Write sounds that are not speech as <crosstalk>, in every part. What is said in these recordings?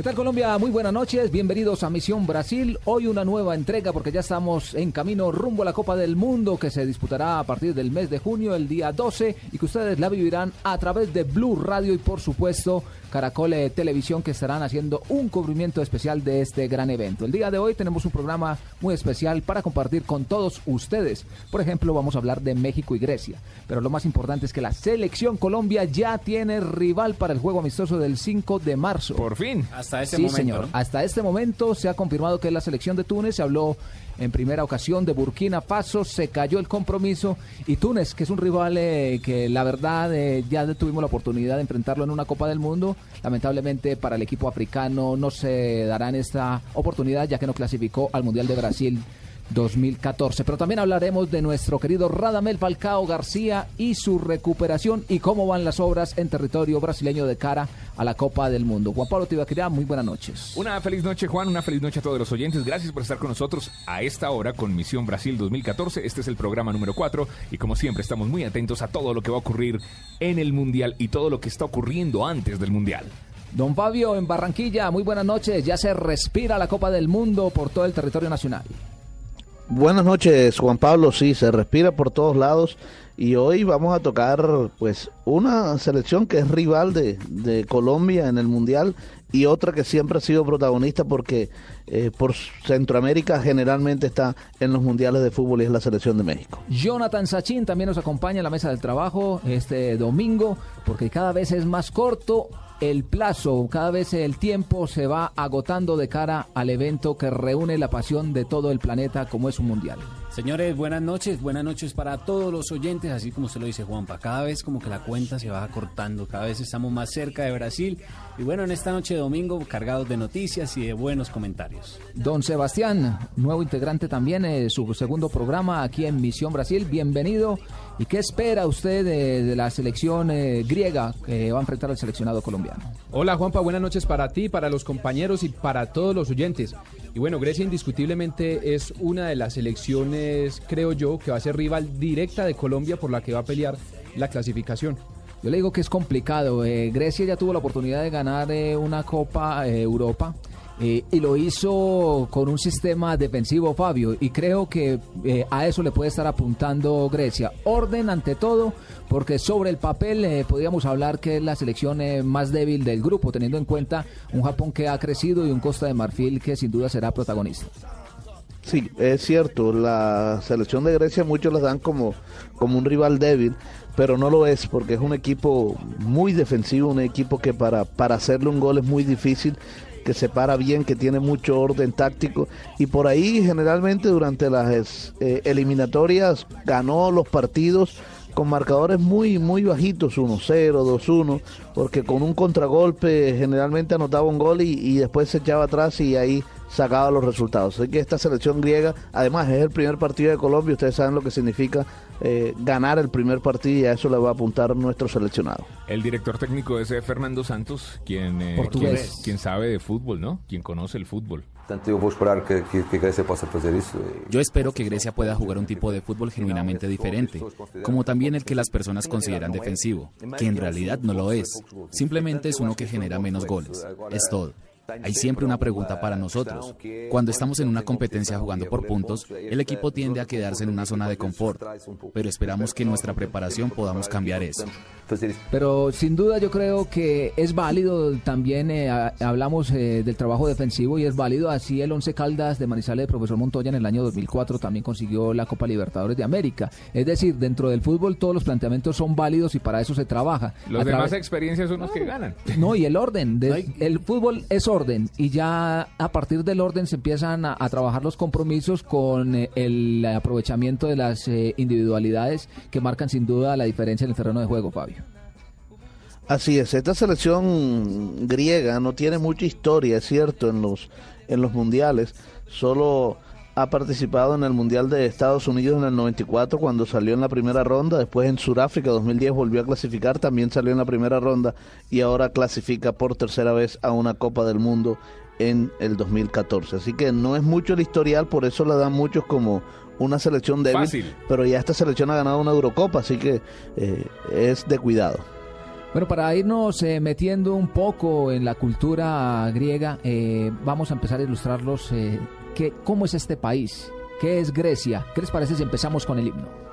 ¿Qué tal Colombia? Muy buenas noches, bienvenidos a Misión Brasil. Hoy una nueva entrega porque ya estamos en camino rumbo a la Copa del Mundo que se disputará a partir del mes de junio, el día 12, y que ustedes la vivirán a través de Blue Radio y por supuesto Caracol eh, Televisión que estarán haciendo un cubrimiento especial de este gran evento. El día de hoy tenemos un programa muy especial para compartir con todos ustedes. Por ejemplo, vamos a hablar de México y Grecia, pero lo más importante es que la selección Colombia ya tiene rival para el juego amistoso del 5 de marzo. Por fin. Hasta este sí, momento. señor. ¿no? Hasta este momento se ha confirmado que la selección de Túnez se habló en primera ocasión de Burkina Faso, se cayó el compromiso y Túnez, que es un rival eh, que la verdad eh, ya tuvimos la oportunidad de enfrentarlo en una Copa del Mundo, lamentablemente para el equipo africano no se darán esta oportunidad ya que no clasificó al Mundial de Brasil 2014. Pero también hablaremos de nuestro querido Radamel Falcao García y su recuperación y cómo van las obras en territorio brasileño de cara a la Copa del Mundo. Juan Pablo Tibaquirá, muy buenas noches. Una feliz noche, Juan. Una feliz noche a todos los oyentes. Gracias por estar con nosotros a esta hora con Misión Brasil 2014. Este es el programa número 4 y como siempre estamos muy atentos a todo lo que va a ocurrir en el Mundial y todo lo que está ocurriendo antes del Mundial. Don Fabio, en Barranquilla, muy buenas noches. Ya se respira la Copa del Mundo por todo el territorio nacional. Buenas noches, Juan Pablo. Sí, se respira por todos lados y hoy vamos a tocar pues una selección que es rival de, de Colombia en el Mundial y otra que siempre ha sido protagonista porque eh, por Centroamérica generalmente está en los mundiales de fútbol y es la selección de México. Jonathan Sachin también nos acompaña en la mesa del trabajo este domingo porque cada vez es más corto el plazo, cada vez el tiempo se va agotando de cara al evento que reúne la pasión de todo el planeta como es un mundial. Señores, buenas noches, buenas noches para todos los oyentes, así como se lo dice Juanpa. Cada vez como que la cuenta se va acortando, cada vez estamos más cerca de Brasil. Y bueno, en esta noche de domingo, cargados de noticias y de buenos comentarios. Don Sebastián, nuevo integrante también, eh, su segundo programa aquí en Misión Brasil, bienvenido. ¿Y qué espera usted de, de la selección eh, griega que va a enfrentar al seleccionado colombiano? Hola Juanpa, buenas noches para ti, para los compañeros y para todos los oyentes. Y bueno, Grecia indiscutiblemente es una de las selecciones, creo yo, que va a ser rival directa de Colombia por la que va a pelear la clasificación. Yo le digo que es complicado. eh, Grecia ya tuvo la oportunidad de ganar eh, una Copa Europa. Eh, y lo hizo con un sistema defensivo, Fabio, y creo que eh, a eso le puede estar apuntando Grecia. Orden ante todo, porque sobre el papel eh, podríamos hablar que es la selección más débil del grupo, teniendo en cuenta un Japón que ha crecido y un Costa de Marfil que sin duda será protagonista. Sí, es cierto, la selección de Grecia muchos la dan como, como un rival débil, pero no lo es porque es un equipo muy defensivo, un equipo que para, para hacerle un gol es muy difícil, que se para bien, que tiene mucho orden táctico. Y por ahí generalmente durante las eh, eliminatorias ganó los partidos con marcadores muy muy bajitos, 1-0, 2-1, porque con un contragolpe generalmente anotaba un gol y, y después se echaba atrás y ahí sacaba los resultados. Así que esta selección griega, además es el primer partido de Colombia, ustedes saben lo que significa eh, ganar el primer partido y a eso le va a apuntar nuestro seleccionado. El director técnico es eh, Fernando Santos, quien, eh, quien, quien sabe de fútbol, ¿no? Quien conoce el fútbol. Portanto, eu vou esperar que, que, que a Grécia possa fazer isso. e- Yo espero que Grecia pueda jugar un tipo de fútbol genuinamente diferente, como también el que las personas consideran defensivo, que en realidad no lo es. Simplemente es uno que genera menos goles. Es todo. Hay siempre una pregunta para nosotros. Cuando estamos en una competencia jugando por puntos, el equipo tiende a quedarse en una zona de confort, pero esperamos que en nuestra preparación podamos cambiar eso. Pero sin duda yo creo que es válido también, eh, hablamos eh, del trabajo defensivo y es válido, así el Once Caldas de Manizales de Profesor Montoya en el año 2004 también consiguió la Copa Libertadores de América. Es decir, dentro del fútbol todos los planteamientos son válidos y para eso se trabaja. Los A demás través- experiencias son los que ganan. no, y el orden. de- el fútbol es orden y ya a partir del orden se empiezan a, a trabajar los compromisos con eh, el aprovechamiento de las eh, individualidades que marcan sin duda la diferencia en el terreno de juego, Fabio. Así es, esta selección griega no tiene mucha historia, es cierto, en los, en los mundiales. Solo ha participado en el Mundial de Estados Unidos en el 94 cuando salió en la primera ronda, después en Sudáfrica 2010 volvió a clasificar, también salió en la primera ronda y ahora clasifica por tercera vez a una Copa del Mundo en el 2014. Así que no es mucho el historial, por eso la dan muchos como una selección débil, Fácil. pero ya esta selección ha ganado una Eurocopa, así que eh, es de cuidado. Bueno, para irnos eh, metiendo un poco en la cultura griega, eh, vamos a empezar a ilustrarlos eh, que, cómo es este país, qué es Grecia. ¿Qué les parece si empezamos con el himno?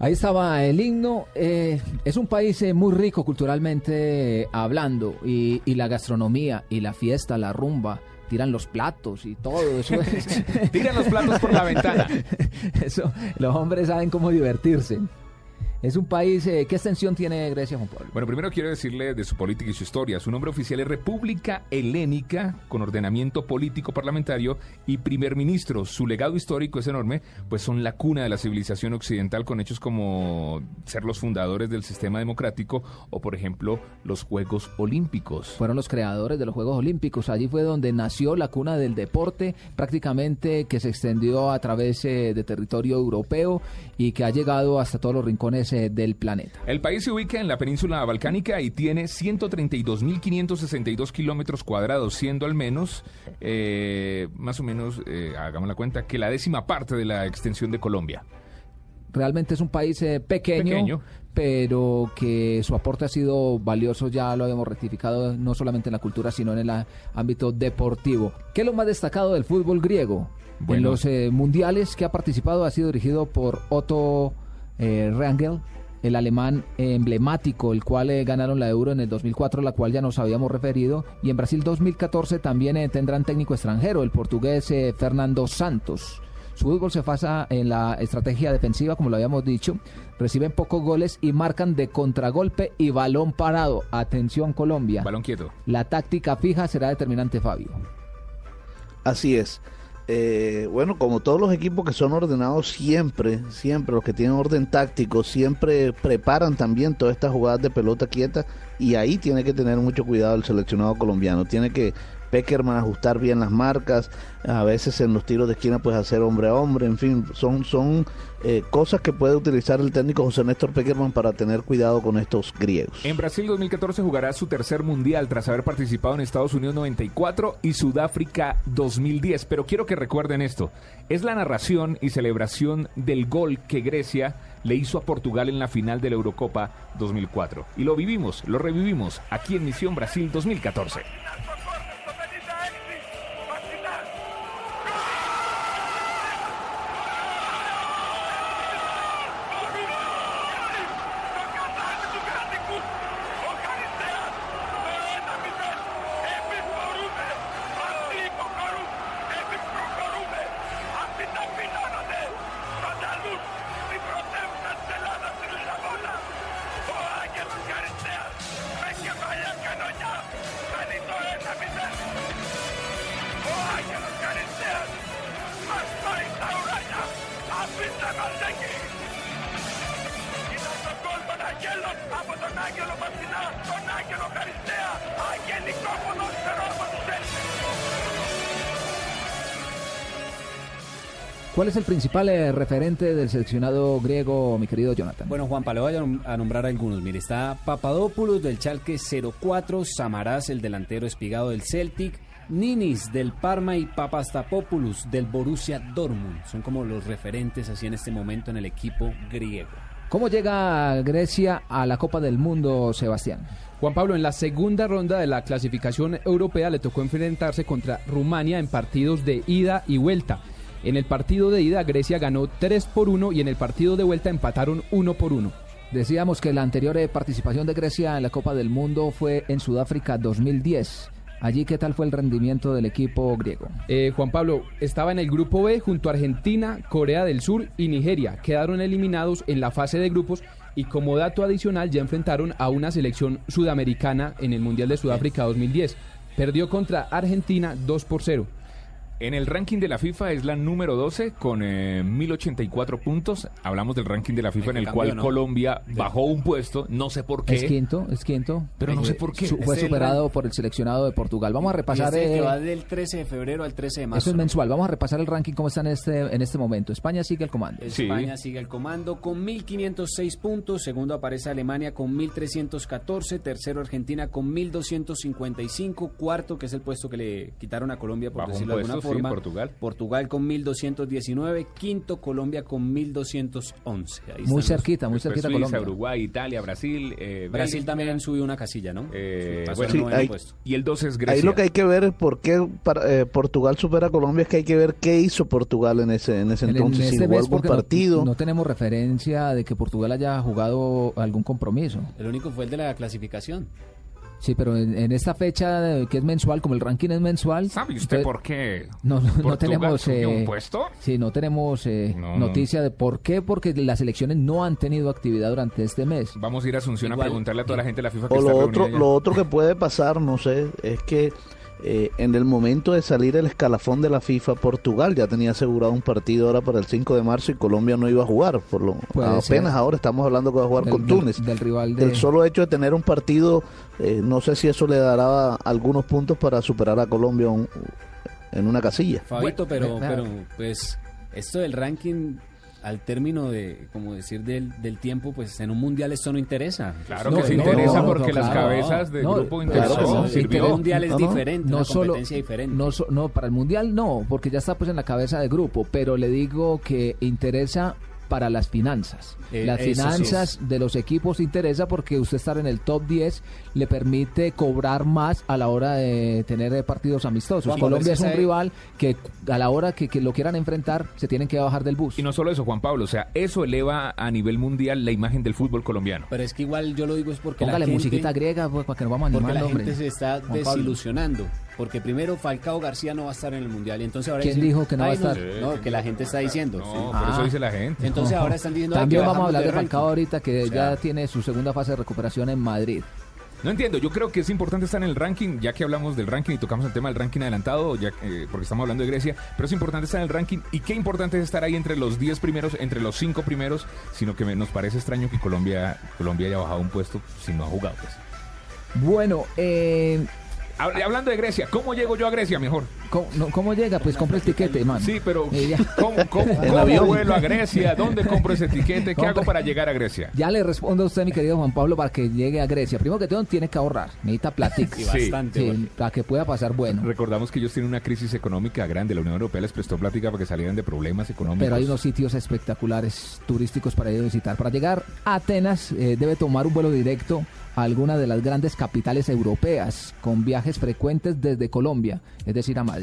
Ahí estaba el himno. Eh, es un país eh, muy rico culturalmente eh, hablando y, y, la gastronomía y la fiesta, la rumba. Tiran los platos y todo eso. <laughs> Tiran los platos por la ventana. <laughs> Eso, los hombres saben cómo divertirse. Es un país, eh, ¿qué extensión tiene Grecia, Juan Pablo? Bueno, primero quiero decirle de su política y su historia. Su nombre oficial es República Helénica, con ordenamiento político parlamentario y primer ministro. Su legado histórico es enorme, pues son la cuna de la civilización occidental con hechos como ser los fundadores del sistema democrático o, por ejemplo, los Juegos Olímpicos. Fueron los creadores de los Juegos Olímpicos. Allí fue donde nació la cuna del deporte, prácticamente que se extendió a través eh, de territorio europeo y que ha llegado hasta todos los rincones eh, del planeta. El país se ubica en la península balcánica y tiene 132.562 kilómetros cuadrados, siendo al menos, eh, más o menos, eh, hagamos la cuenta, que la décima parte de la extensión de Colombia. Realmente es un país pequeño, pero que su aporte ha sido valioso, ya lo habíamos rectificado, no solamente en la cultura, sino en el ámbito deportivo. ¿Qué es lo más destacado del fútbol griego? En los mundiales que ha participado ha sido dirigido por Otto eh, Rangel, el alemán emblemático, el cual eh, ganaron la Euro en el 2004, la cual ya nos habíamos referido, y en Brasil 2014 también eh, tendrán técnico extranjero, el portugués eh, Fernando Santos. Su fútbol se basa en la estrategia defensiva, como lo habíamos dicho. Reciben pocos goles y marcan de contragolpe y balón parado. Atención Colombia. Balón quieto. La táctica fija será determinante, Fabio. Así es. Eh, bueno, como todos los equipos que son ordenados siempre, siempre los que tienen orden táctico, siempre preparan también todas estas jugadas de pelota quieta y ahí tiene que tener mucho cuidado el seleccionado colombiano. Tiene que Peckerman ajustar bien las marcas, a veces en los tiros de esquina pues hacer hombre a hombre, en fin, son, son eh, cosas que puede utilizar el técnico José Néstor Peckerman para tener cuidado con estos griegos. En Brasil 2014 jugará su tercer mundial tras haber participado en Estados Unidos 94 y Sudáfrica 2010, pero quiero que recuerden esto, es la narración y celebración del gol que Grecia le hizo a Portugal en la final de la Eurocopa 2004. Y lo vivimos, lo revivimos aquí en Misión Brasil 2014. ¿Cuál es el principal eh, referente del seleccionado griego, mi querido Jonathan? Bueno, Juan Pablo, voy a nombrar algunos. Mire, está Papadopoulos del Chalque 04, Samaras, el delantero espigado del Celtic, Ninis del Parma y Papastapopoulos del Borussia Dortmund. Son como los referentes así en este momento en el equipo griego. ¿Cómo llega Grecia a la Copa del Mundo, Sebastián? Juan Pablo, en la segunda ronda de la clasificación europea le tocó enfrentarse contra Rumania en partidos de ida y vuelta. En el partido de ida Grecia ganó 3 por 1 y en el partido de vuelta empataron 1 por 1. Decíamos que la anterior eh, participación de Grecia en la Copa del Mundo fue en Sudáfrica 2010. Allí, ¿qué tal fue el rendimiento del equipo griego? Eh, Juan Pablo, estaba en el grupo B junto a Argentina, Corea del Sur y Nigeria. Quedaron eliminados en la fase de grupos y como dato adicional ya enfrentaron a una selección sudamericana en el Mundial de Sudáfrica 2010. Perdió contra Argentina 2 por 0. En el ranking de la FIFA es la número 12 con eh, 1084 puntos. Hablamos del ranking de la FIFA en el cual ¿no? Colombia bajó un puesto, no sé por qué. Es quinto, es quinto. Pero no sé por qué. Su- fue Es el superado por el seleccionado de Portugal. Vamos a repasar. este que eh, va del 13 de febrero al 13 de marzo. eso es mensual. Vamos a repasar el ranking cómo está en este, en este momento. España sigue el comando. Sí. España sigue el comando con 1.506 puntos, segundo aparece Alemania con 1.314, tercero Argentina con 1.255, cuarto que es el puesto que le quitaron a Colombia por decirlo de alguna puesto, sí, forma, Portugal. Portugal con 1.219, quinto Colombia con 1.211. Ahí Muy cerquita, muy cerquita Suiza, Colombia. Uruguay, Italia, Brasil. eh, Brasil Bélgica, también subió una casilla, ¿no? eh, bueno, Sí, hay- y el 12 es Grecia. Ahí lo que hay que ver es por qué para- eh, Portugal supera a Colombia, es que hay que ver qué hizo Portugal en ese, en ese En- en entonces, si este jugó algún porque no- partido. No, tenemos referencia de que Portugal haya jugado algún compromiso. El único fue el de la clasificación. Sí, pero en, en esta fecha que es mensual, como el ranking es mensual. ¿Sabe usted entonces- por qué? No, no, tenemos. eh, un puesto? Sí, no tenemos eh, No, no. noticia de por qué, porque las elecciones no han tenido actividad durante este mes. Vamos a ir a Asunción Igual- a preguntarle a toda la gente de la FIFA que O está lo otro, allá. lo otro que puede pasar, no sé, es que eh, en el momento de salir el escalafón de la FIFA, Portugal ya tenía asegurado un partido ahora para el 5 de marzo y Colombia no iba a jugar. Por lo, apenas ser. ahora estamos hablando que va a jugar Del- con del- Túnez. del rival de- El solo hecho de tener un partido, eh, no sé si eso le dará algunos puntos para superar a Colombia un- en una casilla. Fabito, pero, Bueno, pero pues esto del ranking al término de, como decir, del, del tiempo, pues en un mundial esto no interesa. Claro No, que se no, interesa no, porque no, las claro. cabezas de No, grupo claro, interesó, no, el sirvió. mundial es diferente, no una solo competencia diferente. no, so- no para el mundial no porque ya está pues en la cabeza de grupo pero le digo que interesa para las finanzas. Eh, las sí finanzas de los equipos interesa porque usted estar en el top 10 le permite cobrar más a la hora de tener partidos amistosos. Juan, Colombia es un sabe- rival que a la hora que, que lo quieran enfrentar se tienen que bajar del bus. Y no solo eso, Juan Pablo, o sea, eso eleva a nivel mundial la imagen del fútbol colombiano. Pero es que igual yo lo digo es porque póngale la gente, musiquita griega pues, para que nos vamos porque animando la hombre gente se está Juan Pablo. Porque primero Falcao García no va a estar en el mundial y entonces ahora ¿Quién dicen, dijo que no va a "Ay, estar? No, que la gente está diciendo. No, sí. por Ah. eso dice la gente. Entonces ahora <laughs> están diciendo "Ay, también vamos a hablar de ranking". Falcao ahorita que O sea, ya tiene su segunda fase de recuperación en Madrid No entiendo, yo creo que es importante estar en el ranking, ya que hablamos del ranking y tocamos el tema del ranking adelantado, ya que- porque estamos hablando de Grecia, pero es importante estar en el ranking y qué importante es estar ahí entre los 10 primeros, entre los 5 primeros, sino que me- nos parece extraño que Colombia, Colombia haya bajado un puesto si no ha jugado. Pues. bueno eh, Hablando de Grecia, ¿cómo llego yo a Grecia mejor? ¿Cómo, no, ¿cómo llega? Pues compra el tiquete, man. Sí, pero Eh. <laughs> ¿cómo, cómo, <laughs> cómo vuelo a Grecia? ¿Dónde compro ese tiquete? ¿Qué hago para llegar a Grecia? Ya le respondo a usted, mi querido Juan Pablo, para que llegue a Grecia. Primero que todo, tiene que ahorrar. Necesita platica. Sí. bastante. Sí, para que pueda pasar bueno. Recordamos que ellos tienen una crisis económica grande. La Unión Europea les prestó plática para que salieran de problemas económicos. Pero hay unos sitios espectaculares turísticos para a visitar. Para llegar a Atenas eh, debe tomar un vuelo directo a alguna de las grandes capitales europeas, con viajes frecuentes desde Colombia, es decir, a Madrid.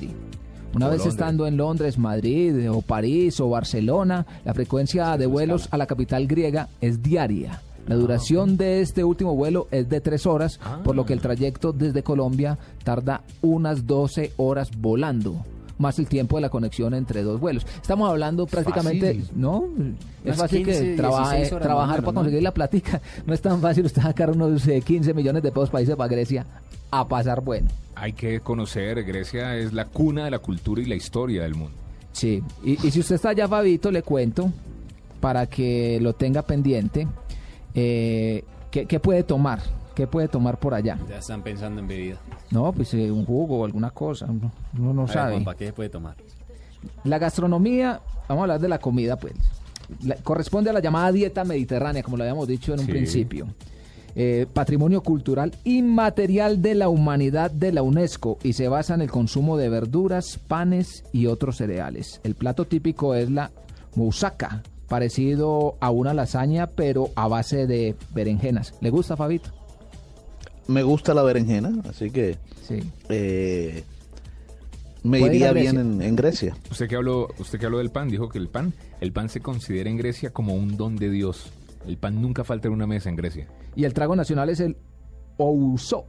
Una O vez Londres. estando en Londres, Madrid o París o Barcelona, la frecuencia de vuelos a la capital griega es diaria. La duración de este último vuelo es de tres horas, por lo que el trayecto desde Colombia tarda unas 12 horas volando, más el tiempo de la conexión entre dos vuelos. Estamos hablando prácticamente, Fácil. ¿no? Es fácil 15, que traba- 16 horas trabajar para conseguir la platica. No es tan fácil usted sacar unos eh, 15 millones de pesos para irse para Grecia a pasar bueno. Hay que conocer, Grecia es la cuna de la cultura y la historia del mundo. Sí, y, y si usted está allá, Fabito, le cuento, para que lo tenga pendiente, eh, ¿qué, qué puede tomar? ¿Qué puede tomar por allá? Ya están pensando en bebida. No, pues eh, un jugo o alguna cosa, uno, uno no A ver, sabe. Juanpa, ¿qué se puede tomar? La gastronomía, vamos a hablar de la comida, pues. La- corresponde a la llamada dieta mediterránea, como lo habíamos dicho en un Sí. principio. Eh, patrimonio cultural inmaterial de la humanidad de la UNESCO y se basa en el consumo de verduras, panes y otros cereales. El plato típico es la moussaka, parecido a una lasaña pero a base de berenjenas. ¿Le gusta, Fabito? Me gusta la berenjena, así que Sí. eh, me iría bien en, en Grecia. Usted que habló, usted que habló del pan, dijo que el pan, el pan se considera en Grecia como un don de Dios. El pan nunca falta en una mesa en Grecia. Y el trago nacional es el Ouzo.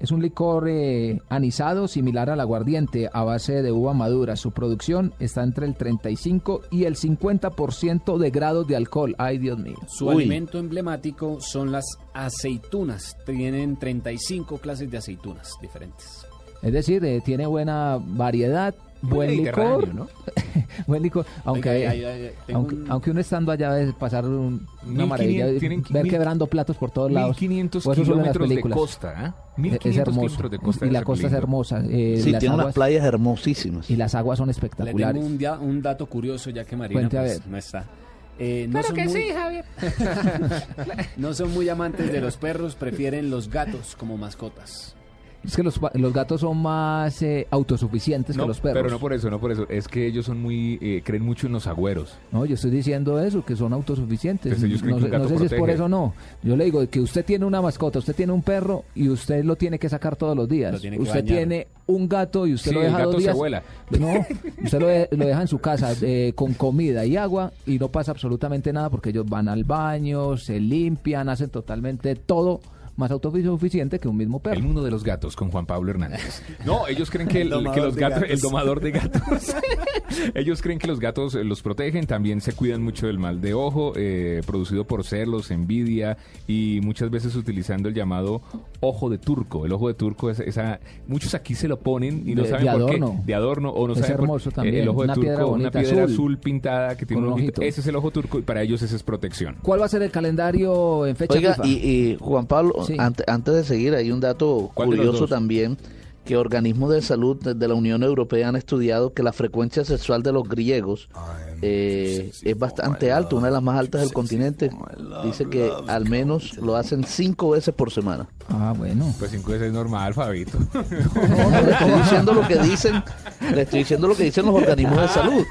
Es un licor eh, anisado similar al aguardiente a base de uva madura. Su producción está entre el 35 y el 50% de grados de alcohol. Ay, Dios mío. Su Uy. alimento emblemático son las aceitunas. Tienen 35 clases de aceitunas diferentes. Es decir, eh, tiene buena variedad buen licor. ¿no? <laughs> buen licor. Aunque, aunque, un- aunque uno estando allá debe pasar un- una 1500 maravilla. tienen ver mil- quebrando platos por todos lados. 1500 O eso solo en las kilómetros de costa, ¿ah? Es 1500 hermoso. kilómetros de costa. y la costa es lindo. hermosa. eh, Sí, las tiene unas aguas- playas hermosísimas. Y las aguas son Le tengo espectaculares. un, dia- un dato curioso ya que Marina Cuente a pues, ver. no está. Eh, no son muy, Javier. <laughs> <laughs> No son muy amantes de los perros, prefieren los gatos como mascotas. Es que los, pa- los gatos son más eh, autosuficientes No, que los perros. pero no por eso, no por eso. Es que ellos son muy, eh, creen mucho en los agüeros. No, yo estoy diciendo eso, que son autosuficientes. Pues ellos creen no que sé, un gato no sé si es por eso o no. Yo le digo que usted tiene una mascota, usted tiene un perro y usted lo tiene que sacar todos los días. Lo tiene que usted bañar. tiene un gato y usted Sí, lo el deja gato dos se días. vuela. No, <laughs> usted lo, de- lo deja en su casa eh, con comida y agua y no pasa absolutamente nada porque ellos van al baño, se limpian, hacen totalmente todo más autosuficiente que un mismo El perro. mundo de los gatos con Juan Pablo Hernández. <laughs> No, ellos creen que, el, El que los gatos, el domador de gatos, <laughs> <laughs> ellos creen que los gatos los protegen, también se cuidan mucho del mal de ojo, eh, producido por celos, envidia y muchas veces utilizando el llamado ojo de turco. El ojo de turco es esa, muchos aquí se lo ponen y no De- saben de por adorno. qué, de adorno o no Es saben por- hermoso eh, también, el ojo de una turco, piedra una piedra azul. azul, pintada que tiene un ojito. Ese es el ojo turco y para ellos esa es protección. ¿Cuál va a ser el calendario en fecha Oiga, FIFA? y, y Juan Pablo, Sí. ante- antes de seguir, hay un dato ¿Cuál de los curioso también, que organismos de salud de de la Unión Europea han estudiado que la frecuencia sexual de los griegos eh, es bastante alta, una de las más altas del continente. Dice que al menos lo hacen cinco veces por semana. Ah, bueno. Pues cinco veces es normal, Fabito. <laughs> No, no, le estoy diciendo lo que dicen, le estoy diciendo lo que dicen los organismos de salud.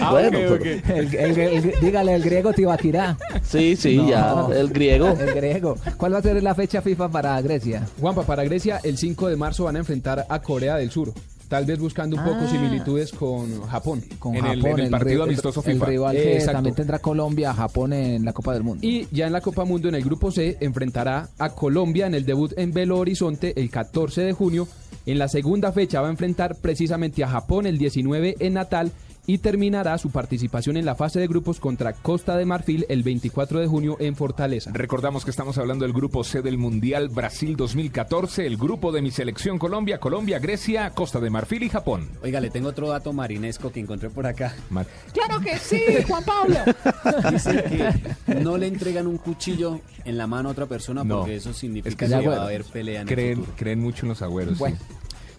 Ah, bueno, ok, pero- ok. El- el- el- dígale el griego Tibaquirá. sí, sí, No. ya, el griego. El griego. ¿Cuál va a ser la fecha FIFA para Grecia? Juanpa, para Grecia, el 5 de marzo van a enfrentar a Corea del Sur. Tal vez buscando un poco Ah. similitudes con Japón. Con En el- Japón, en el partido amistoso el FIFA. rival que Exacto. también tendrá Colombia, Japón en la Copa del Mundo. Y ya en la Copa Mundo, en el grupo C, enfrentará a Colombia en el debut en Belo Horizonte el 14 de junio. En la segunda fecha va a enfrentar precisamente a Japón el 19 en Natal y terminará su participación en la fase de grupos contra Costa de Marfil el 24 de junio en Fortaleza. Recordamos que estamos hablando del grupo C del Mundial Brasil 2014, el grupo de mi selección Colombia, Colombia, Grecia, Costa de Marfil y Japón. Oiga, le tengo otro dato marinesco que encontré por acá. Mar- Claro que sí, Juan Pablo. <laughs> Dice que no le entregan un cuchillo en la mano a otra persona No. porque eso significa Es que que, va a haber pelea en el creen, futuro. creen mucho en los agüeros. Bueno, sí.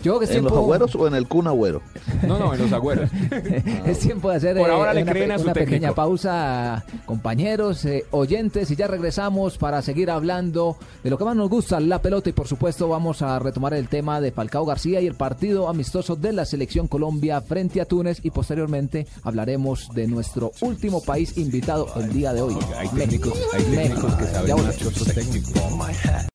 Yo que ¿En los agüeros o en el Kun Agüero? No, no, en los agüeros. <laughs> es tiempo de hacer Por eh, ahora le una, creen pe- a su una pequeña pausa, compañeros, eh, oyentes, y ya regresamos para seguir hablando de lo que más nos gusta, la pelota, y por supuesto vamos a retomar el tema de Falcao García y el partido amistoso de la selección Colombia frente a Túnez, y posteriormente hablaremos de nuestro último país invitado el día de hoy. Hay técnicos, hay técnicos que saben otros técnicos.